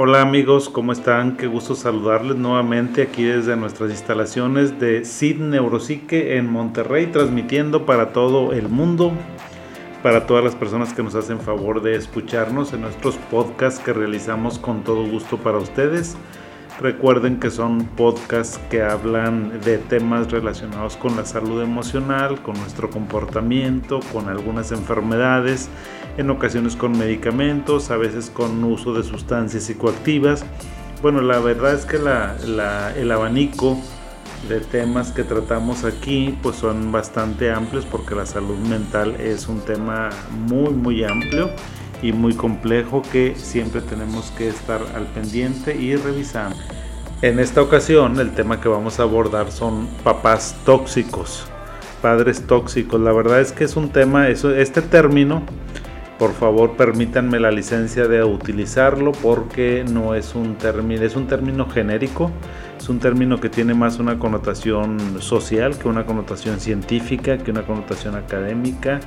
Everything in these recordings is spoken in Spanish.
Hola amigos, ¿cómo están? Qué gusto saludarles nuevamente aquí desde nuestras instalaciones de Sid Neuropsique en Monterrey, transmitiendo para todo el mundo, para todas las personas que nos hacen favor de escucharnos en nuestros podcasts que realizamos con todo gusto para ustedes. Recuerden que son podcasts que hablan de temas relacionados con la salud emocional, con nuestro comportamiento, con algunas enfermedades, en ocasiones con medicamentos, a veces con uso de sustancias psicoactivas. Bueno, la verdad es que el abanico de temas que tratamos aquí pues son bastante amplios porque la salud mental es un tema muy muy amplio y muy complejo que siempre tenemos que estar al pendiente y revisando. En esta ocasión el tema que vamos a abordar son papás tóxicos, padres tóxicos. La verdad es que es un tema, eso, este término, por favor permítanme la licencia de utilizarlo porque no es un término, es un término genérico, es un término que tiene más una connotación social que una connotación científica, que una connotación académica.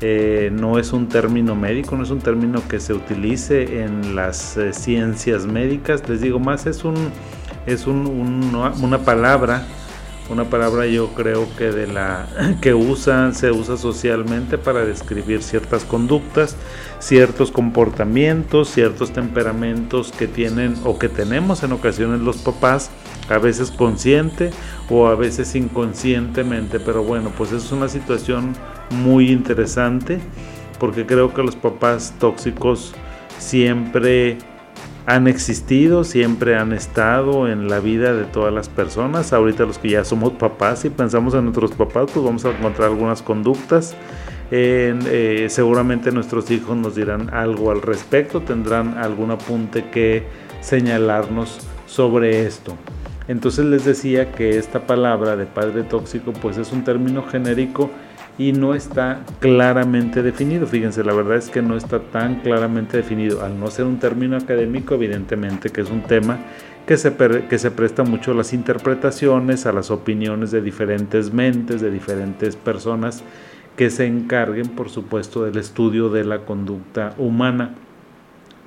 Eh, no es un término médico, no es un término que se utilice en las eh, ciencias médicas, les digo más, es, un, es una palabra, una palabra yo creo que de la que usa, se usa socialmente para describir ciertas conductas, ciertos comportamientos, ciertos temperamentos que tienen o que tenemos en ocasiones los papás, a veces consciente o a veces inconscientemente, pero bueno, pues es una situación muy interesante porque creo que los papás tóxicos siempre han existido, siempre han estado en la vida de todas las personas. Ahorita los que ya somos papás y pensamos en nuestros papás, pues vamos a encontrar algunas conductas. Eh, seguramente nuestros hijos nos dirán algo al respecto, tendrán algún apunte que señalarnos sobre esto. Entonces les decía que esta palabra de padre tóxico pues es un término genérico y no está claramente definido. Fíjense, la verdad es que no está tan claramente definido. Al no ser un término académico, evidentemente que es un tema que se, que se presta mucho a las interpretaciones, a las opiniones de diferentes mentes, de diferentes personas que se encarguen, por supuesto, del estudio de la conducta humana.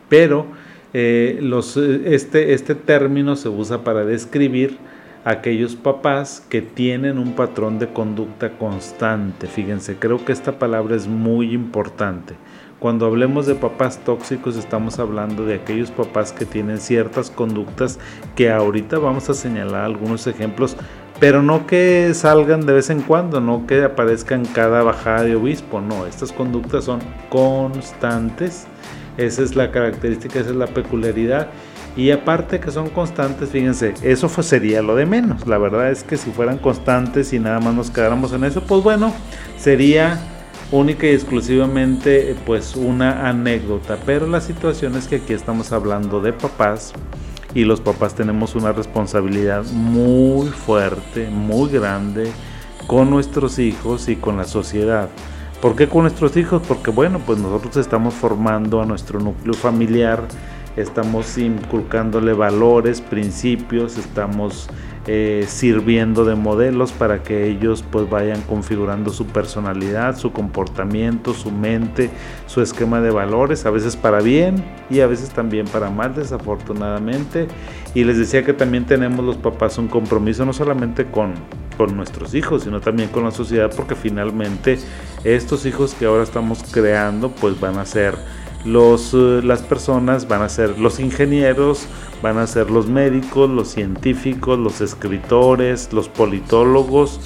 Pero eh, los, este, este término se usa para describir aquellos papás que tienen un patrón de conducta constante. Fíjense, creo que esta palabra es muy importante. Cuando hablemos de papás tóxicos estamos hablando de aquellos papás que tienen ciertas conductas que ahorita vamos a señalar algunos ejemplos, pero no que salgan de vez en cuando, no que aparezcan cada bajada de obispo, no, estas conductas son constantes, esa es la característica, esa es la peculiaridad y aparte que son constantes, fíjense, eso sería lo de menos. La verdad es que si fueran constantes y nada más nos quedáramos en eso, pues bueno, sería única y exclusivamente pues una anécdota. Pero la situación es que aquí estamos hablando de papás y los papás tenemos una responsabilidad muy fuerte, muy grande con nuestros hijos y con la sociedad. ¿Por qué con nuestros hijos? Porque bueno, pues nosotros estamos formando a nuestro núcleo familiar estamos inculcándole valores, principios, estamos eh, sirviendo de modelos para que ellos pues vayan configurando su personalidad, su comportamiento, su mente, su esquema de valores, a veces para bien y a veces también para mal desafortunadamente. Y les decía que también tenemos los papás un compromiso no solamente con, con nuestros hijos, sino también con la sociedad, porque finalmente estos hijos que ahora estamos creando pues van a ser los, eh, las personas van a ser los ingenieros, van a ser los médicos, los científicos, los escritores, los politólogos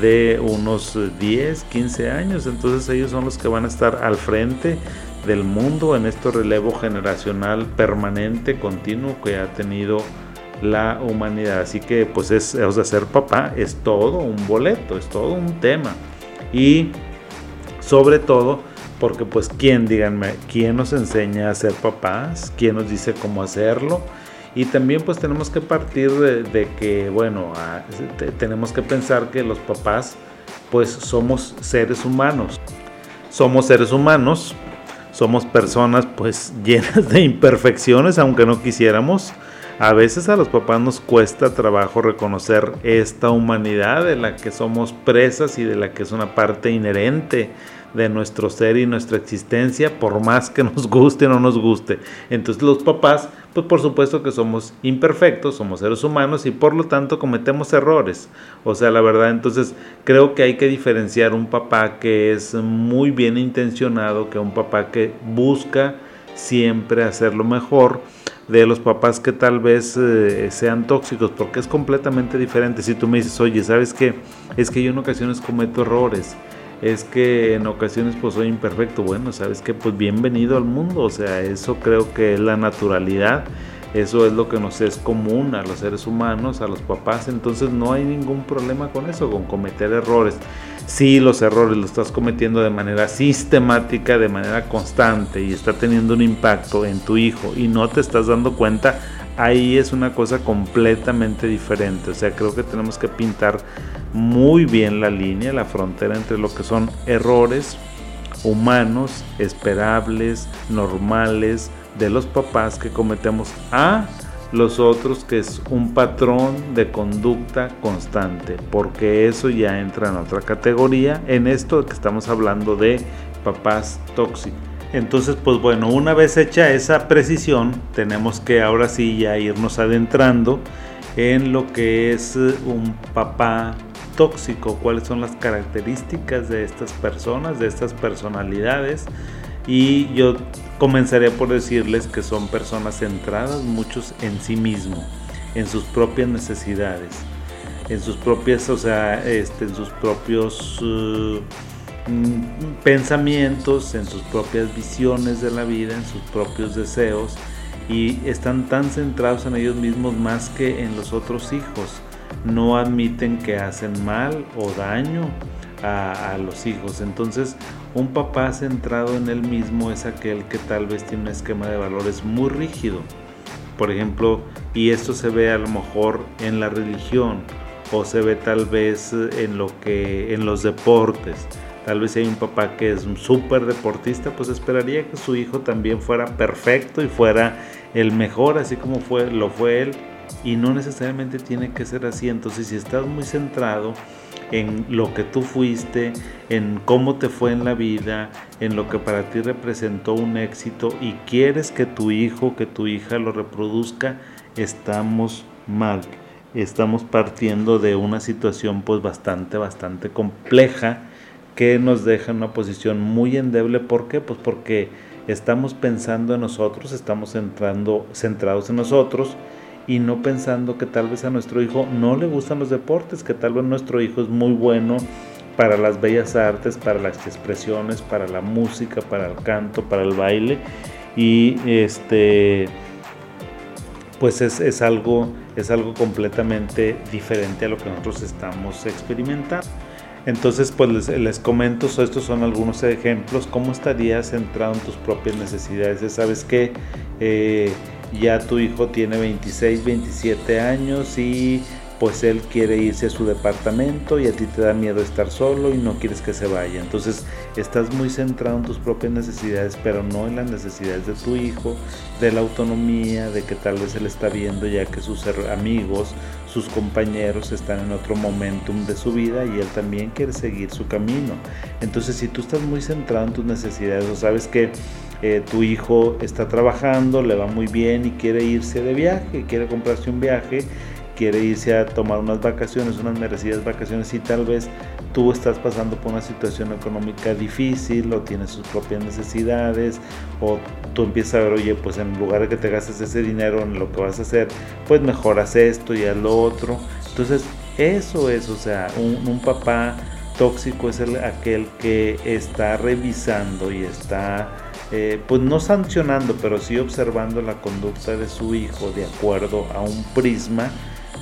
de unos 10, 15 años. Entonces ellos son los que van a estar al frente del mundo en este relevo generacional permanente, continuo que ha tenido la humanidad. Así que pues es, o ser papá es todo un boleto, es todo un tema. Y sobre todo porque pues quién, díganme, quién nos enseña a ser papás, quién nos dice cómo hacerlo. Y también pues tenemos que partir de, que, bueno, tenemos que pensar que los papás pues somos seres humanos. Somos seres humanos, somos personas pues llenas de imperfecciones, aunque no quisiéramos. A veces a los papás nos cuesta trabajo reconocer esta humanidad de la que somos presas y de la que es una parte inherente de nuestro ser y nuestra existencia, por más que nos guste o no nos guste. Entonces los papás pues por supuesto que somos imperfectos, somos seres humanos y por lo tanto cometemos errores. O sea, la verdad, entonces creo que hay que diferenciar un papá que es muy bien intencionado, que un papá que busca siempre hacer lo mejor de los papás que tal vez eh, sean tóxicos, porque es completamente diferente. Si tú me dices, oye, ¿sabes qué? Es que yo en ocasiones cometo errores es que en ocasiones pues soy imperfecto. Bueno, sabes que pues bienvenido al mundo, o sea, eso creo que es la naturalidad, eso es lo que nos es común a los seres humanos, a los papás, entonces no hay ningún problema con eso, con cometer errores. Si los errores los estás cometiendo de manera sistemática, de manera constante y está teniendo un impacto en tu hijo y no te estás dando cuenta, ahí es una cosa completamente diferente. O sea, creo que tenemos que pintar muy bien la línea, la frontera entre lo que son errores humanos, esperables, normales de los papás que cometemos a los otros que es un patrón de conducta constante, porque eso ya entra en otra categoría en esto que estamos hablando de papás tóxicos. Entonces, pues bueno, una vez hecha esa precisión, tenemos que ahora sí ya irnos adentrando en lo que es un papá tóxico, cuáles son las características de estas personas, de estas personalidades. Y yo comenzaré por decirles que son personas centradas, muchos en sí mismo, en sus propias necesidades, en sus propias, o sea, este, en sus propios mm, pensamientos, en sus propias visiones de la vida, en sus propios deseos y están tan centrados en ellos mismos más que en los otros hijos no admiten que hacen mal o daño a, los hijos. Entonces, un papá centrado en él mismo es aquel que tal vez tiene un esquema de valores muy rígido. Por ejemplo, y esto se ve a lo mejor en la religión o se ve tal vez en lo que en los deportes. Tal vez si hay un papá que es un súper deportista, pues esperaría que su hijo también fuera perfecto y fuera el mejor, así como fue, lo fue él y no necesariamente tiene que ser así. Entonces, si estás muy centrado en lo que tú fuiste, en cómo te fue en la vida, en lo que para ti representó un éxito y quieres que tu hijo, que tu hija lo reproduzca, estamos mal. Estamos partiendo de una situación pues bastante, bastante compleja que nos deja en una posición muy endeble. ¿Por qué? Pues porque estamos pensando en nosotros, estamos entrando, centrados en nosotros y no pensando que tal vez a nuestro hijo no le gustan los deportes, que tal vez nuestro hijo es muy bueno para las bellas artes, para las expresiones, para la música, para el canto, para el baile y este pues es, algo es algo completamente diferente a lo que nosotros estamos experimentando. Entonces, pues les, comento, estos son algunos ejemplos, cómo estarías centrado en tus propias necesidades. Sabes que eh, ya tu hijo tiene 26, 27 años y pues él quiere irse a su departamento y a ti te da miedo estar solo y no quieres que se vaya. Entonces estás muy centrado en tus propias necesidades, pero no en las necesidades de tu hijo, de la autonomía, de que tal vez él está viendo ya que sus amigos, sus compañeros están en otro momentum de su vida y él también quiere seguir su camino. Entonces si tú estás muy centrado en tus necesidades o sabes que eh, tu hijo está trabajando, le va muy bien y quiere irse de viaje, quiere comprarse un viaje, quiere irse a tomar unas vacaciones, unas merecidas vacaciones y tal vez tú estás pasando por una situación económica difícil o tienes sus propias necesidades o tú empiezas a ver, oye, pues en lugar de que te gastes ese dinero en lo que vas a hacer, pues mejoras esto y haz lo otro. Entonces, eso es, o sea, un, papá tóxico es el, aquel que está revisando y está eh, pues no sancionando, pero sí observando la conducta de su hijo de acuerdo a un prisma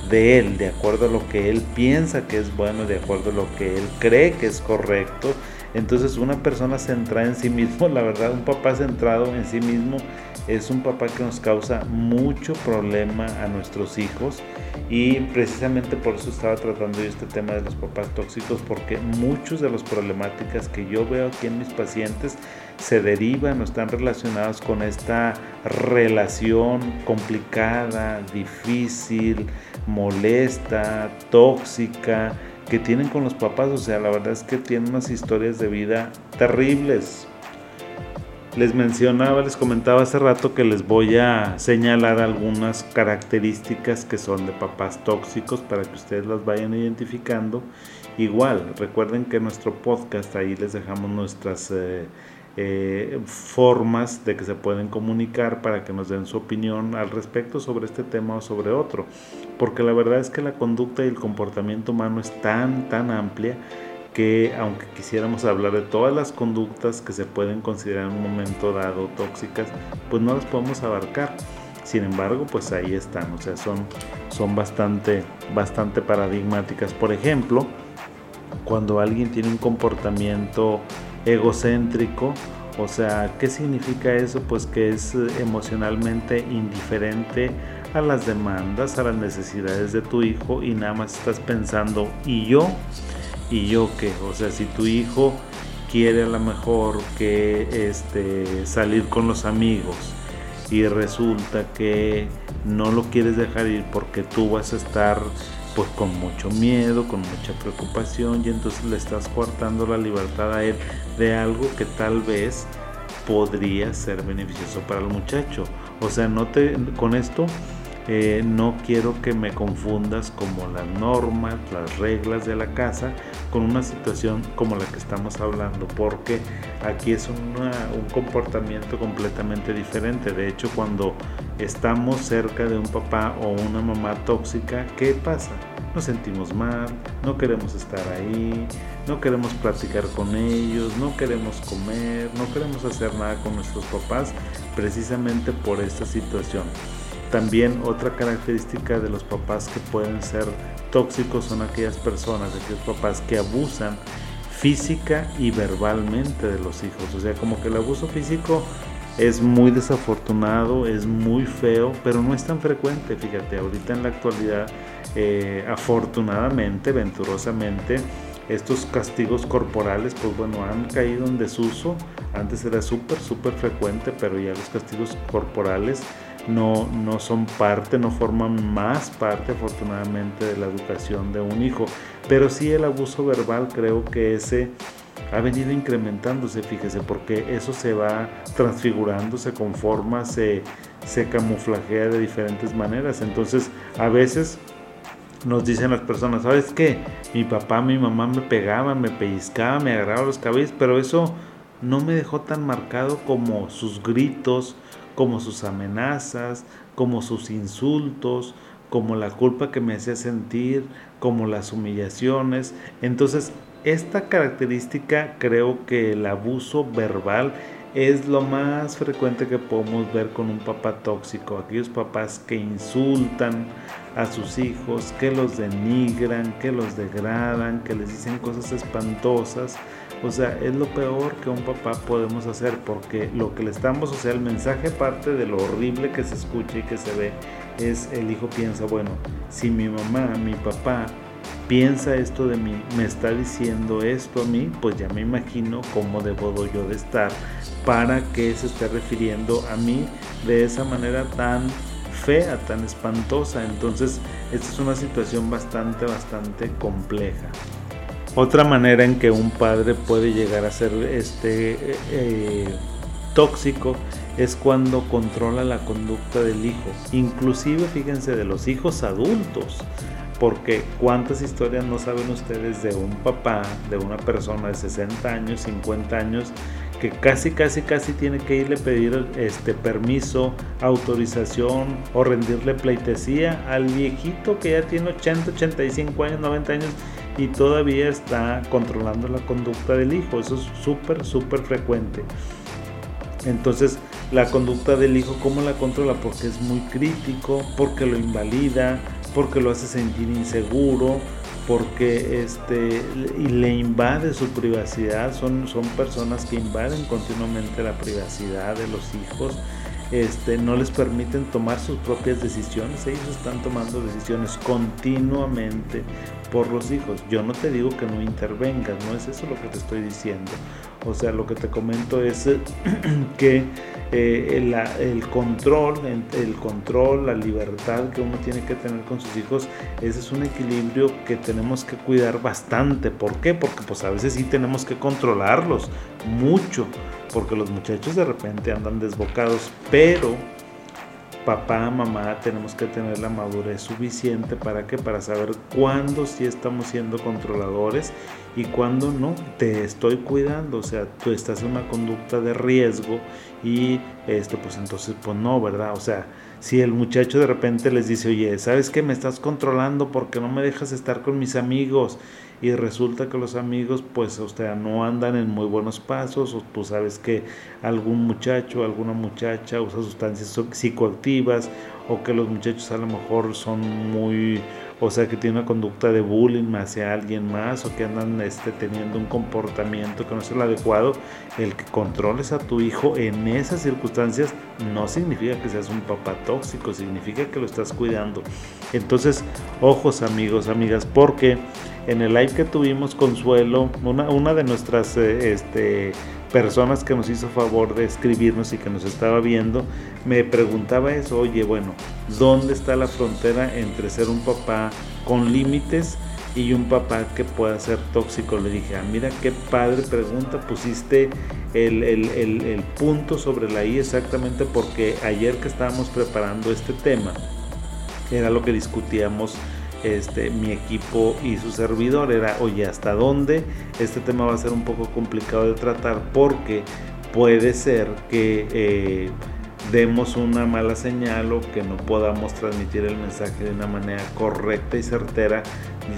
de él, de acuerdo a lo que él piensa que es bueno, de acuerdo a lo que él cree que es correcto. Entonces una persona centrada en sí mismo, la verdad, un papá centrado en sí mismo es un papá que nos causa mucho problema a nuestros hijos y precisamente por eso estaba tratando yo este tema de los papás tóxicos porque muchas de las problemáticas que yo veo aquí en mis pacientes se derivan o están relacionados con esta relación complicada, difícil, molesta, tóxica que tienen con los papás. O sea, la verdad es que tienen unas historias de vida terribles. Les mencionaba, les comentaba hace rato que les voy a señalar algunas características que son de papás tóxicos para que ustedes las vayan identificando. Igual, recuerden que en nuestro podcast ahí les dejamos nuestras eh, eh, formas de que se pueden comunicar para que nos den su opinión al respecto sobre este tema o sobre otro. Porque la verdad es que la conducta y el comportamiento humano es tan, tan amplia que aunque quisiéramos hablar de todas las conductas que se pueden considerar en un momento dado tóxicas, pues no las podemos abarcar. Sin embargo, pues ahí están, o sea, son, son bastante, bastante paradigmáticas. Por ejemplo, cuando alguien tiene un comportamiento egocéntrico, o sea, ¿qué significa eso? Pues que es emocionalmente indiferente a las demandas, a las necesidades de tu hijo y nada más estás pensando, ¿y yo? Y yo qué, o sea, si tu hijo quiere a lo mejor que este salir con los amigos y resulta que no lo quieres dejar ir porque tú vas a estar pues con mucho miedo, con mucha preocupación y entonces le estás cortando la libertad a él de algo que tal vez podría ser beneficioso para el muchacho. O sea, no te con esto no quiero que me confundas como las normas, las reglas de la casa con una situación como la que estamos hablando, porque aquí es un comportamiento completamente diferente. De hecho, cuando estamos cerca de un papá o una mamá tóxica, ¿qué pasa? Nos sentimos mal, no queremos estar ahí, no queremos platicar con ellos, no queremos comer, no queremos hacer nada con nuestros papás precisamente por esta situación. También otra característica de los papás que pueden ser tóxicos son aquellas personas, aquellos papás que abusan física y verbalmente de los hijos. O sea, como que el abuso físico es muy desafortunado, es muy feo, pero no es tan frecuente. Fíjate, ahorita en la actualidad, eh, afortunadamente, venturosamente, estos castigos corporales, pues bueno, han caído en desuso. Antes era súper, súper frecuente, pero ya los castigos corporales no, no son parte, no forman más parte afortunadamente de la educación de un hijo. Pero sí el abuso verbal creo que ese ha venido incrementándose, fíjese, porque eso se va transfigurando, se conforma, se, se camuflajea de diferentes maneras. Entonces, a veces nos dicen las personas, ¿sabes qué? Mi papá, mi mamá me pegaban, me pellizcaban, me agarraban los cabellos, pero eso no me dejó tan marcado como sus gritos, como sus amenazas, como sus insultos, como la culpa que me hacía sentir, como las humillaciones. Entonces, esta característica creo que el abuso verbal es lo más frecuente que podemos ver con un papá tóxico, aquellos papás que insultan a sus hijos, que los denigran, que los degradan, que les dicen cosas espantosas o sea, es lo peor que un papá podemos hacer porque lo que le estamos, o sea, el mensaje parte de lo horrible que se escucha y que se ve es el hijo piensa, bueno, si mi mamá, mi papá piensa esto de mí, me está diciendo esto a mí, pues ya me imagino cómo debo yo de estar para que se esté refiriendo a mí de esa manera tan fea, tan espantosa. Entonces, esta es una situación bastante, bastante compleja. Otra manera en que un padre puede llegar a ser este eh, tóxico es cuando controla la conducta del hijo, inclusive fíjense de los hijos adultos, porque cuántas historias no saben ustedes de un papá, de una persona de 60 años, 50 años, que casi, casi, casi tiene que irle a pedir este permiso, autorización o rendirle pleitesía al viejito que ya tiene 80, 85 años, 90 años y todavía está controlando la conducta del hijo. Eso es súper, súper frecuente. Entonces, la conducta del hijo, ¿cómo la controla? Porque es muy crítico, porque lo invalida, porque lo hace sentir inseguro, porque este, le invade su privacidad. Son, son personas que invaden continuamente la privacidad de los hijos este, no les permiten tomar sus propias decisiones. Ellos están tomando decisiones continuamente por los hijos. Yo no te digo que no intervengas, no es eso lo que te estoy diciendo. O sea, lo que te comento es que eh, el, control, el control, la libertad que uno tiene que tener con sus hijos, ese es un equilibrio que tenemos que cuidar bastante. ¿Por qué? Porque pues a veces sí tenemos que controlarlos mucho porque los muchachos de repente andan desbocados, pero papá, mamá, tenemos que tener la madurez suficiente para que para saber cuándo sí estamos siendo controladores y cuándo no. Te estoy cuidando, o sea, tú estás en una conducta de riesgo y esto, pues entonces, pues no, ¿verdad? O sea, si el muchacho de repente les dice, oye, ¿sabes qué? Me estás controlando porque no me dejas estar con mis amigos y resulta que los amigos pues o sea no andan en muy buenos pasos o tú sabes que algún muchacho alguna muchacha usa sustancias psicoactivas o que los muchachos a lo mejor son muy o sea que tiene una conducta de bullying hacia alguien más o que andan este, teniendo un comportamiento que no es el adecuado, el que controles a tu hijo en esas circunstancias no significa que seas un papá tóxico, significa que lo estás cuidando. Entonces, ojos amigos, amigas, porque en el live que tuvimos Consuelo, una, una de nuestras eh, este, personas que nos hizo favor de escribirnos y que nos estaba viendo, me preguntaba eso, oye, bueno, ¿dónde está la frontera entre ser un papá con límites y un papá que pueda ser tóxico? Le dije, ah, mira qué padre pregunta, pusiste el, el punto sobre la I exactamente porque ayer que estábamos preparando este tema, era lo que discutíamos este, mi equipo y su servidor era, oye, ¿hasta dónde? Este tema va a ser un poco complicado de tratar porque puede ser que eh, demos una mala señal o que no podamos transmitir el mensaje de una manera correcta y certera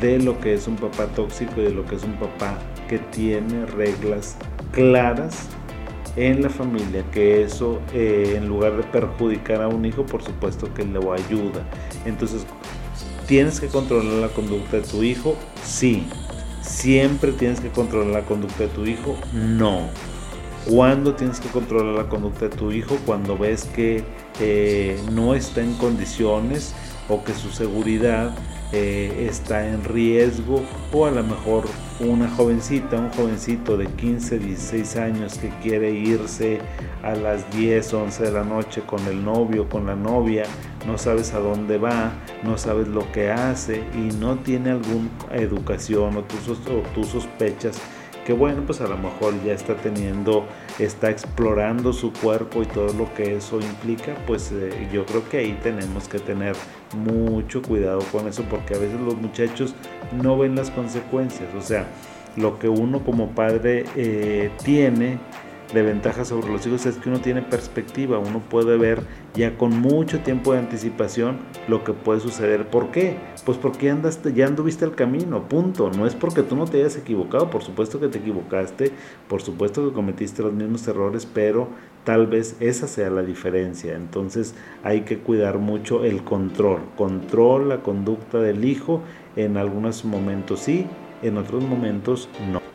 de lo que es un papá tóxico y de lo que es un papá que tiene reglas claras en la familia, que eso eh, en lugar de perjudicar a un hijo, por supuesto que le ayuda. Entonces, ¿Tienes que controlar la conducta de tu hijo? Sí. ¿Siempre tienes que controlar la conducta de tu hijo? No. ¿Cuándo tienes que controlar la conducta de tu hijo? Cuando ves que eh, no está en condiciones o que su seguridad eh, está en riesgo o a lo mejor una jovencita, un jovencito de 15, 16 años que quiere irse a las 10, 11 de la noche con el novio, con la novia, no sabes a dónde va, no sabes lo que hace y no tiene alguna educación o tú sospechas que bueno, pues a lo mejor ya está teniendo, está explorando su cuerpo y todo lo que eso implica, pues eh, yo creo que ahí tenemos que tener mucho cuidado con eso porque a veces los muchachos no ven las consecuencias, o sea, lo que uno como padre eh, tiene de ventaja sobre los hijos es que uno tiene perspectiva, uno puede ver ya con mucho tiempo de anticipación lo que puede suceder. ¿Por qué? Pues porque andaste, ya anduviste el camino, punto. No es porque tú no te hayas equivocado, por supuesto que te equivocaste, por supuesto que cometiste los mismos errores, pero tal vez esa sea la diferencia. Entonces hay que cuidar mucho el control, control la conducta del hijo, en algunos momentos sí, en otros momentos no.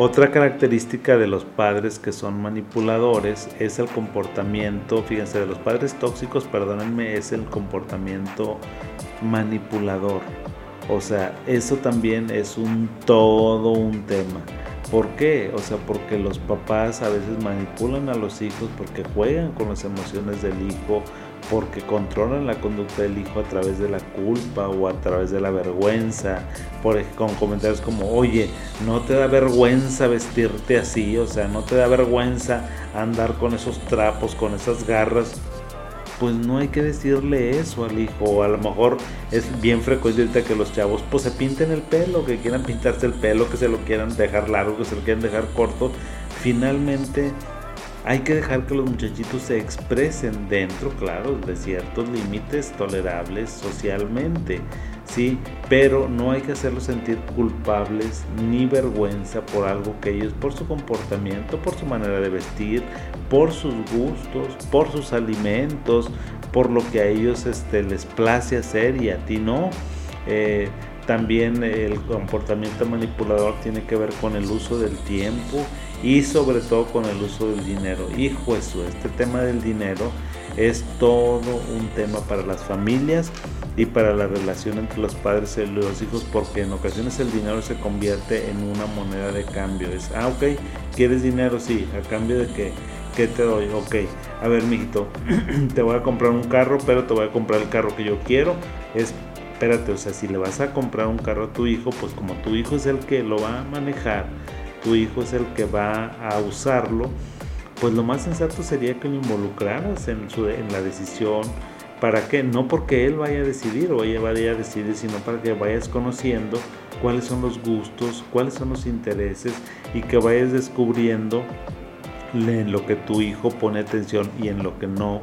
Otra característica de los padres que son manipuladores es el comportamiento, fíjense, de los padres tóxicos, perdónenme, es el comportamiento manipulador. O sea, eso también es un todo un tema. ¿Por qué? O sea, porque los papás a veces manipulan a los hijos porque juegan con las emociones del hijo, porque controlan la conducta del hijo a través de la culpa o a través de la vergüenza, por, con comentarios como, oye, no te da vergüenza vestirte así, o sea, no te da vergüenza andar con esos trapos, con esas garras, pues no hay que decirle eso al hijo, o a lo mejor es bien frecuente que los chavos pues se pinten el pelo, que quieran pintarse el pelo, que se lo quieran dejar largo, que se lo quieran dejar corto, finalmente hay que dejar que los muchachitos se expresen dentro, claro, de ciertos límites tolerables socialmente, sí, pero no hay que hacerlos sentir culpables ni vergüenza por algo que ellos, por su comportamiento, por su manera de vestir, por sus gustos, por sus alimentos, por lo que a ellos este, les place hacer y a ti no. Eh, también el comportamiento manipulador tiene que ver con el uso del tiempo y sobre todo con el uso del dinero. Hijo eso, este tema del dinero es todo un tema para las familias y para la relación entre los padres y los hijos porque en ocasiones el dinero se convierte en una moneda de cambio. Es, ah, ok, ¿quieres dinero? Sí, ¿a cambio de qué? ¿Qué te doy? Ok, a ver, mijito, te voy a comprar un carro, pero te voy a comprar el carro que yo quiero. Es espérate, o sea, si le vas a comprar un carro a tu hijo, pues como tu hijo es el que lo va a manejar, tu hijo es el que va a usarlo, pues lo más sensato sería que lo involucraras en, su, en la decisión. ¿Para qué? No porque él vaya a decidir o ella vaya a decidir, sino para que vayas conociendo cuáles son los gustos, cuáles son los intereses y que vayas descubriendo en lo que tu hijo pone atención y en lo que no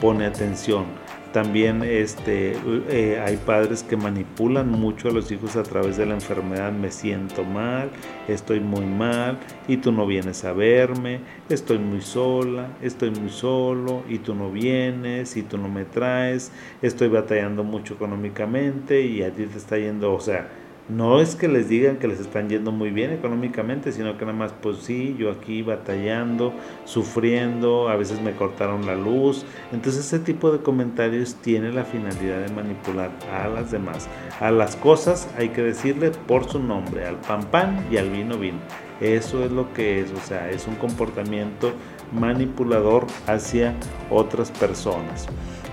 pone atención. También este, eh, hay padres que manipulan mucho a los hijos a través de la enfermedad. Me siento mal, estoy muy mal y tú no vienes a verme, estoy muy sola, estoy muy solo y tú no vienes y tú no me traes, estoy batallando mucho económicamente y a ti te está yendo, o sea, no es que les digan que les están yendo muy bien económicamente, sino que nada más, pues sí, yo aquí batallando, sufriendo, a veces me cortaron la luz. Entonces ese tipo de comentarios tiene la finalidad de manipular a las demás. A las cosas hay que decirle por su nombre, al pan pan y al vino vino. Eso es lo que es, o sea, es un comportamiento manipulador hacia otras personas.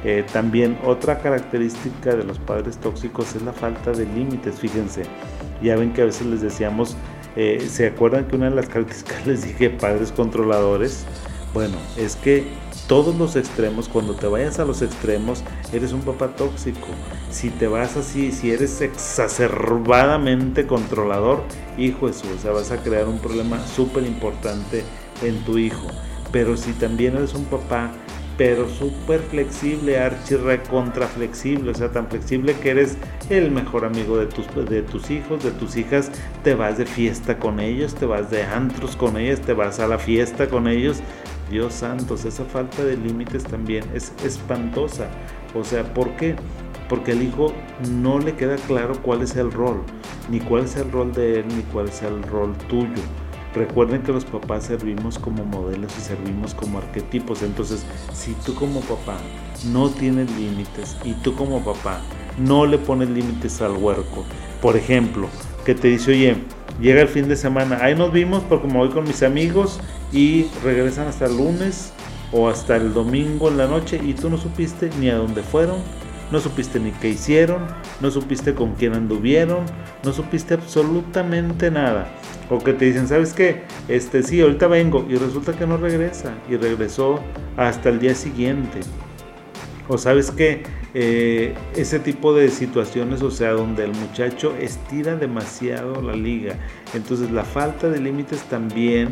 Eh, también otra característica de los padres tóxicos es la falta de límites, fíjense. Ya ven que a veces les decíamos, eh, ¿se acuerdan que una de las características les dije padres controladores? Bueno, es que todos los extremos, cuando te vayas a los extremos, eres un papá tóxico. Si te vas así, si eres exacerbadamente controlador, hijo eso, o sea, vas a crear un problema súper importante en tu hijo. Pero si también eres un papá pero súper flexible, archi recontra flexible, o sea, tan flexible que eres el mejor amigo de tus, de tus hijos, de tus hijas, te vas de fiesta con ellos, te vas de antros con ellos, te vas a la fiesta con ellos. Dios santos, esa falta de límites también es espantosa. O sea, ¿por qué? Porque al hijo no le queda claro cuál es el rol, ni cuál es el rol de él, ni cuál es el rol tuyo. Recuerden que los papás servimos como modelos y servimos como arquetipos. Entonces, si tú como papá no tienes límites y tú como papá no le pones límites al huerco, por ejemplo, que te dice, oye, llega el fin de semana, ahí nos vimos porque me voy con mis amigos y regresan hasta el lunes o hasta el domingo en la noche y tú no supiste ni a dónde fueron, no supiste ni qué hicieron, no supiste con quién anduvieron, no supiste absolutamente nada. O que te dicen, ¿sabes qué? Este sí, ahorita vengo y resulta que no regresa y regresó hasta el día siguiente. O sabes que eh, ese tipo de situaciones, o sea, donde el muchacho estira demasiado la liga. Entonces la falta de límites también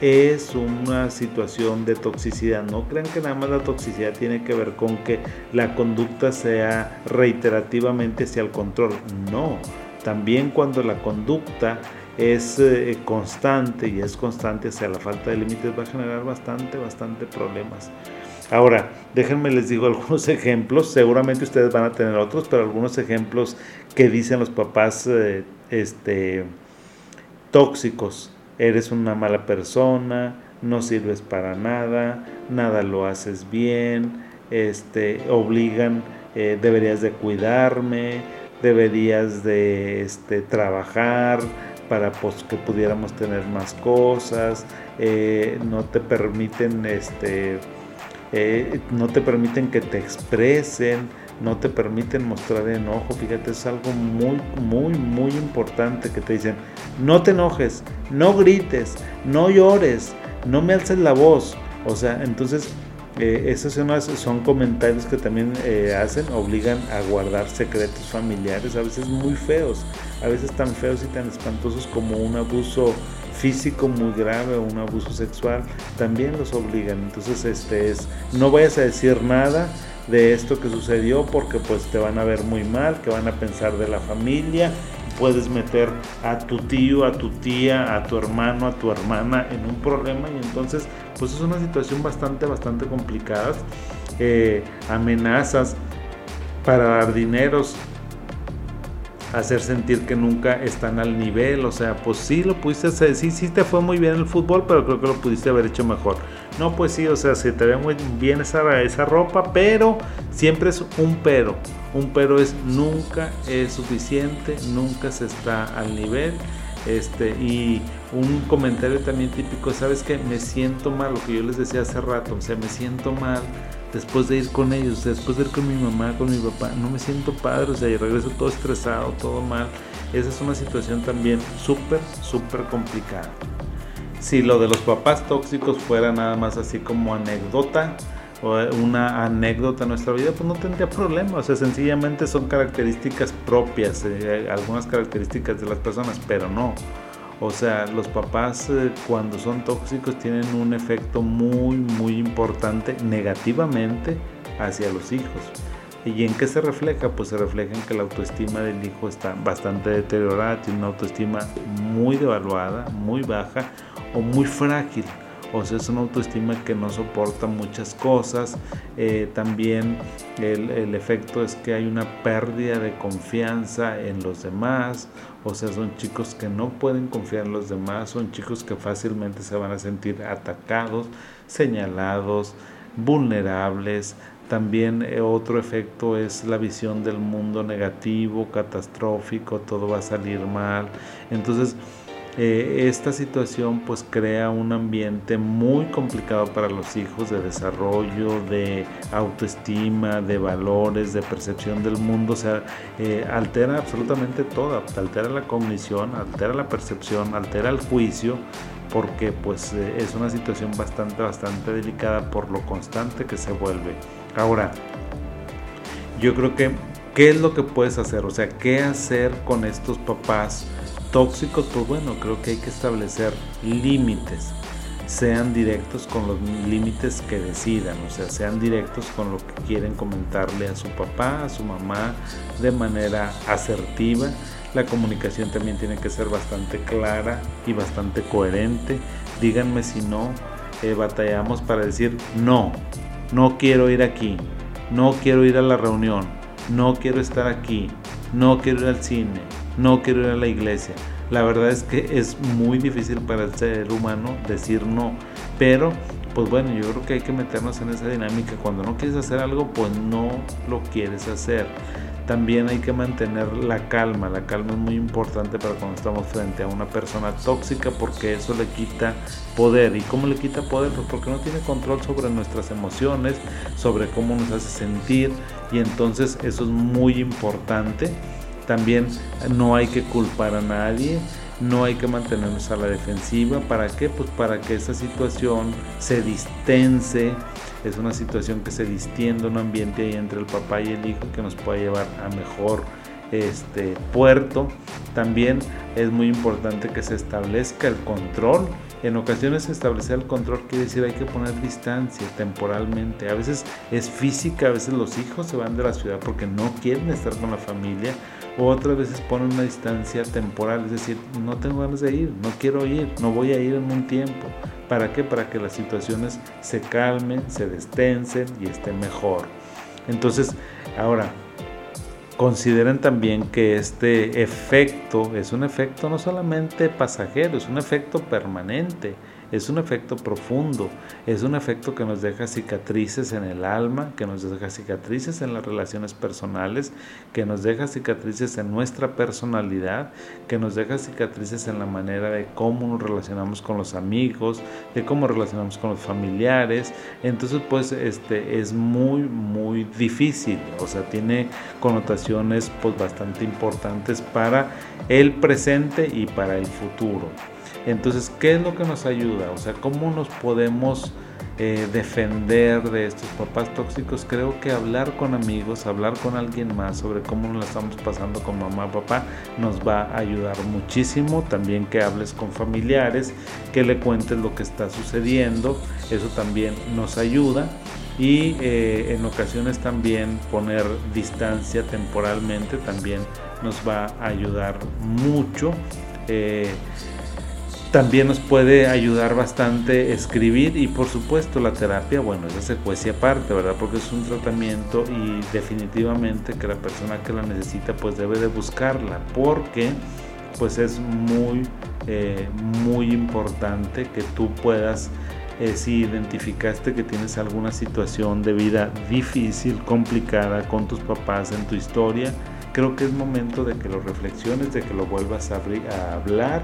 es una situación de toxicidad. No crean que nada más la toxicidad tiene que ver con que la conducta sea reiterativamente hacia el control. No, también cuando la conducta es eh, constante y es constante hacia la falta de límites va a generar bastante, bastante problemas. Ahora, déjenme les digo algunos ejemplos, seguramente ustedes van a tener otros, pero algunos ejemplos que dicen los papás eh, este, tóxicos. Eres una mala persona, no sirves para nada, nada lo haces bien, este, obligan, eh, deberías de cuidarme, deberías de este, trabajar, para pues, que pudiéramos tener más cosas, eh, no te permiten este, eh, no te permiten que te expresen, no te permiten mostrar enojo. Fíjate, es algo muy, muy, muy importante que te dicen, no te enojes, no grites, no llores, no me alces la voz. O sea, entonces eh, esos son, son, comentarios que también eh, hacen, obligan a guardar secretos familiares, a veces muy feos, a veces tan feos y tan espantosos como un abuso físico muy grave o un abuso sexual, también los obligan. Entonces, este es, no vayas a decir nada de esto que sucedió porque pues te van a ver muy mal, que van a pensar de la familia, puedes meter a tu tío, a tu tía, a tu hermano, a tu hermana en un problema y entonces pues es una situación bastante, bastante complicada. Eh, amenazas para dar dineros, hacer sentir que nunca están al nivel, o sea, pues sí lo pudiste hacer, sí, sí te fue muy bien el fútbol, pero creo que lo pudiste haber hecho mejor. No, pues sí, o sea, se te ve muy bien esa, esa ropa, pero siempre es un pero. Un pero es nunca es suficiente, nunca se está al nivel. Este, y un comentario también típico, ¿sabes que Me siento mal, lo que yo les decía hace rato, o sea, me siento mal después de ir con ellos, después de ir con mi mamá, con mi papá, no me siento padre, o sea, y regreso todo estresado, todo mal. Esa es una situación también súper, súper complicada. Si lo de los papás tóxicos fuera nada más así como anécdota, o una anécdota en nuestra vida, pues no tendría problema. O sea, sencillamente son características propias, eh, algunas características de las personas, pero no. O sea, los papás eh, cuando son tóxicos tienen un efecto muy, muy importante negativamente hacia los hijos. ¿Y en qué se refleja? Pues se refleja en que la autoestima del hijo está bastante deteriorada, tiene una autoestima muy devaluada, muy baja o muy frágil. O sea, es una autoestima que no soporta muchas cosas. Eh, también el, el, efecto es que hay una pérdida de confianza en los demás. O sea, son chicos que no pueden confiar en los demás. Son chicos que fácilmente se van a sentir atacados, señalados, vulnerables. También eh, otro efecto es la visión del mundo negativo, catastrófico, todo va a salir mal. Entonces, eh, esta situación pues crea un ambiente muy complicado para los hijos de desarrollo, de autoestima, de valores, de percepción del mundo, o sea, eh, altera absolutamente todo, altera la cognición, altera la percepción, altera el juicio, porque pues eh, es una situación bastante, bastante delicada por lo constante que se vuelve. Ahora, yo creo que, ¿qué es lo que puedes hacer? O sea, ¿qué hacer con estos papás? tóxicos, pues bueno, creo que hay que establecer límites, sean directos con los límites que decidan, o sea, sean directos con lo que quieren comentarle a su papá, a su mamá, de manera asertiva. La comunicación también tiene que ser bastante clara y bastante coherente. Díganme si no, eh, batallamos para decir no, no quiero ir aquí, no quiero ir a la reunión, no quiero estar aquí, no quiero ir al cine, no quiero ir a la iglesia. La verdad es que es muy difícil para el ser humano decir no, pero pues bueno, yo creo que hay que meternos en esa dinámica. Cuando no quieres hacer algo, pues no lo quieres hacer. También hay que mantener la calma. La calma es muy importante para cuando estamos frente a una persona tóxica porque eso le quita poder. ¿Y cómo le quita poder? Pues porque no tiene control sobre nuestras emociones, sobre cómo nos hace sentir. Y entonces eso es muy importante también no hay que culpar a nadie, no hay que mantenernos a la defensiva. ¿Para qué? Pues para que esa situación se distense. Es una situación que se distiende un ambiente ahí entre el papá y el hijo que nos puede llevar a mejor este puerto. También es muy importante que se establezca el control. En ocasiones establecer el control quiere decir hay que poner distancia temporalmente. A veces es física, a veces los hijos se van de la ciudad porque no quieren estar con la familia o otras veces ponen una distancia temporal, es decir, no tengo ganas de ir, no quiero ir, no voy a ir en un tiempo. ¿Para qué? Para que las situaciones se calmen, se destensen y estén mejor. Entonces, ahora, consideren también que este efecto es un efecto no solamente pasajero, es un efecto permanente es un efecto profundo, es un efecto que nos deja cicatrices en el alma, que nos deja cicatrices en las relaciones personales, que nos deja cicatrices en nuestra personalidad, que nos deja cicatrices en la manera de cómo nos relacionamos con los amigos, de cómo relacionamos con los familiares. Entonces, pues, este es muy, muy difícil, o sea, tiene connotaciones pues bastante importantes para el presente y para el futuro. Entonces, ¿qué es lo que nos ayuda? O sea, ¿cómo nos podemos eh, defender de estos papás tóxicos? Creo que hablar con amigos, hablar con alguien más sobre cómo nos la estamos pasando con mamá, papá, nos va a ayudar muchísimo. También que hables con familiares, que le cuentes lo que está sucediendo, eso también nos ayuda. Y eh, en ocasiones también poner distancia temporalmente también nos va a ayudar mucho. Eh, también nos puede ayudar bastante escribir y por supuesto la terapia, bueno, esa secuencia aparte, ¿verdad? Porque es un tratamiento y definitivamente que la persona que la necesita pues debe de buscarla porque pues es muy, eh, muy importante que tú puedas, eh, si identificaste que tienes alguna situación de vida difícil, complicada con tus papás en tu historia, creo que es momento de que lo reflexiones, de que lo vuelvas a, a hablar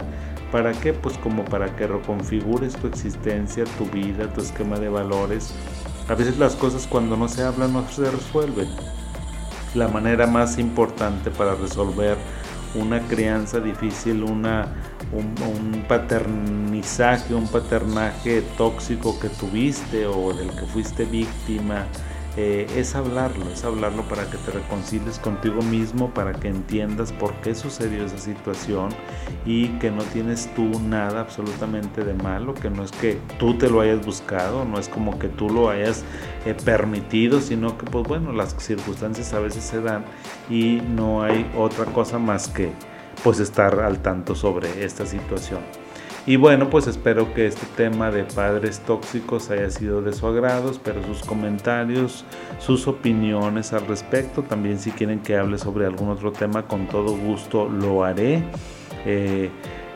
¿Para qué? Pues como para que reconfigures tu existencia, tu vida, tu esquema de valores. A veces las cosas cuando no se hablan no se resuelven. La manera más importante para resolver una crianza difícil, una un, paternizaje, un paternaje tóxico que tuviste o del que fuiste víctima. Eh, es hablarlo, es hablarlo para que te reconcilies contigo mismo, para que entiendas por qué sucedió esa situación y que no tienes tú nada absolutamente de malo, que no es que tú te lo hayas buscado, no es como que tú lo hayas eh, permitido, sino que pues bueno, las circunstancias a veces se dan y no hay otra cosa más que pues estar al tanto sobre esta situación. Y bueno, pues espero que este tema de padres tóxicos haya sido de su agrado, espero sus comentarios, sus opiniones al respecto. También si quieren que hable sobre algún otro tema, con todo gusto lo haré. Eh,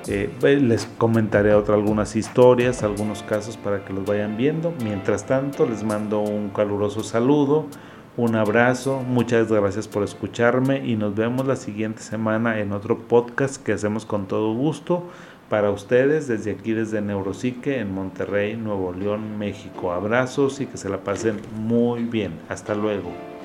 eh, les comentaré otra, algunas historias, algunos casos para que los vayan viendo. Mientras tanto, les mando un caluroso saludo un abrazo, muchas gracias por escucharme y nos vemos la siguiente semana en otro podcast que hacemos con todo gusto para ustedes desde aquí, desde Neuropsique en Monterrey, Nuevo León, México. Abrazos y que se la pasen muy bien. Hasta luego.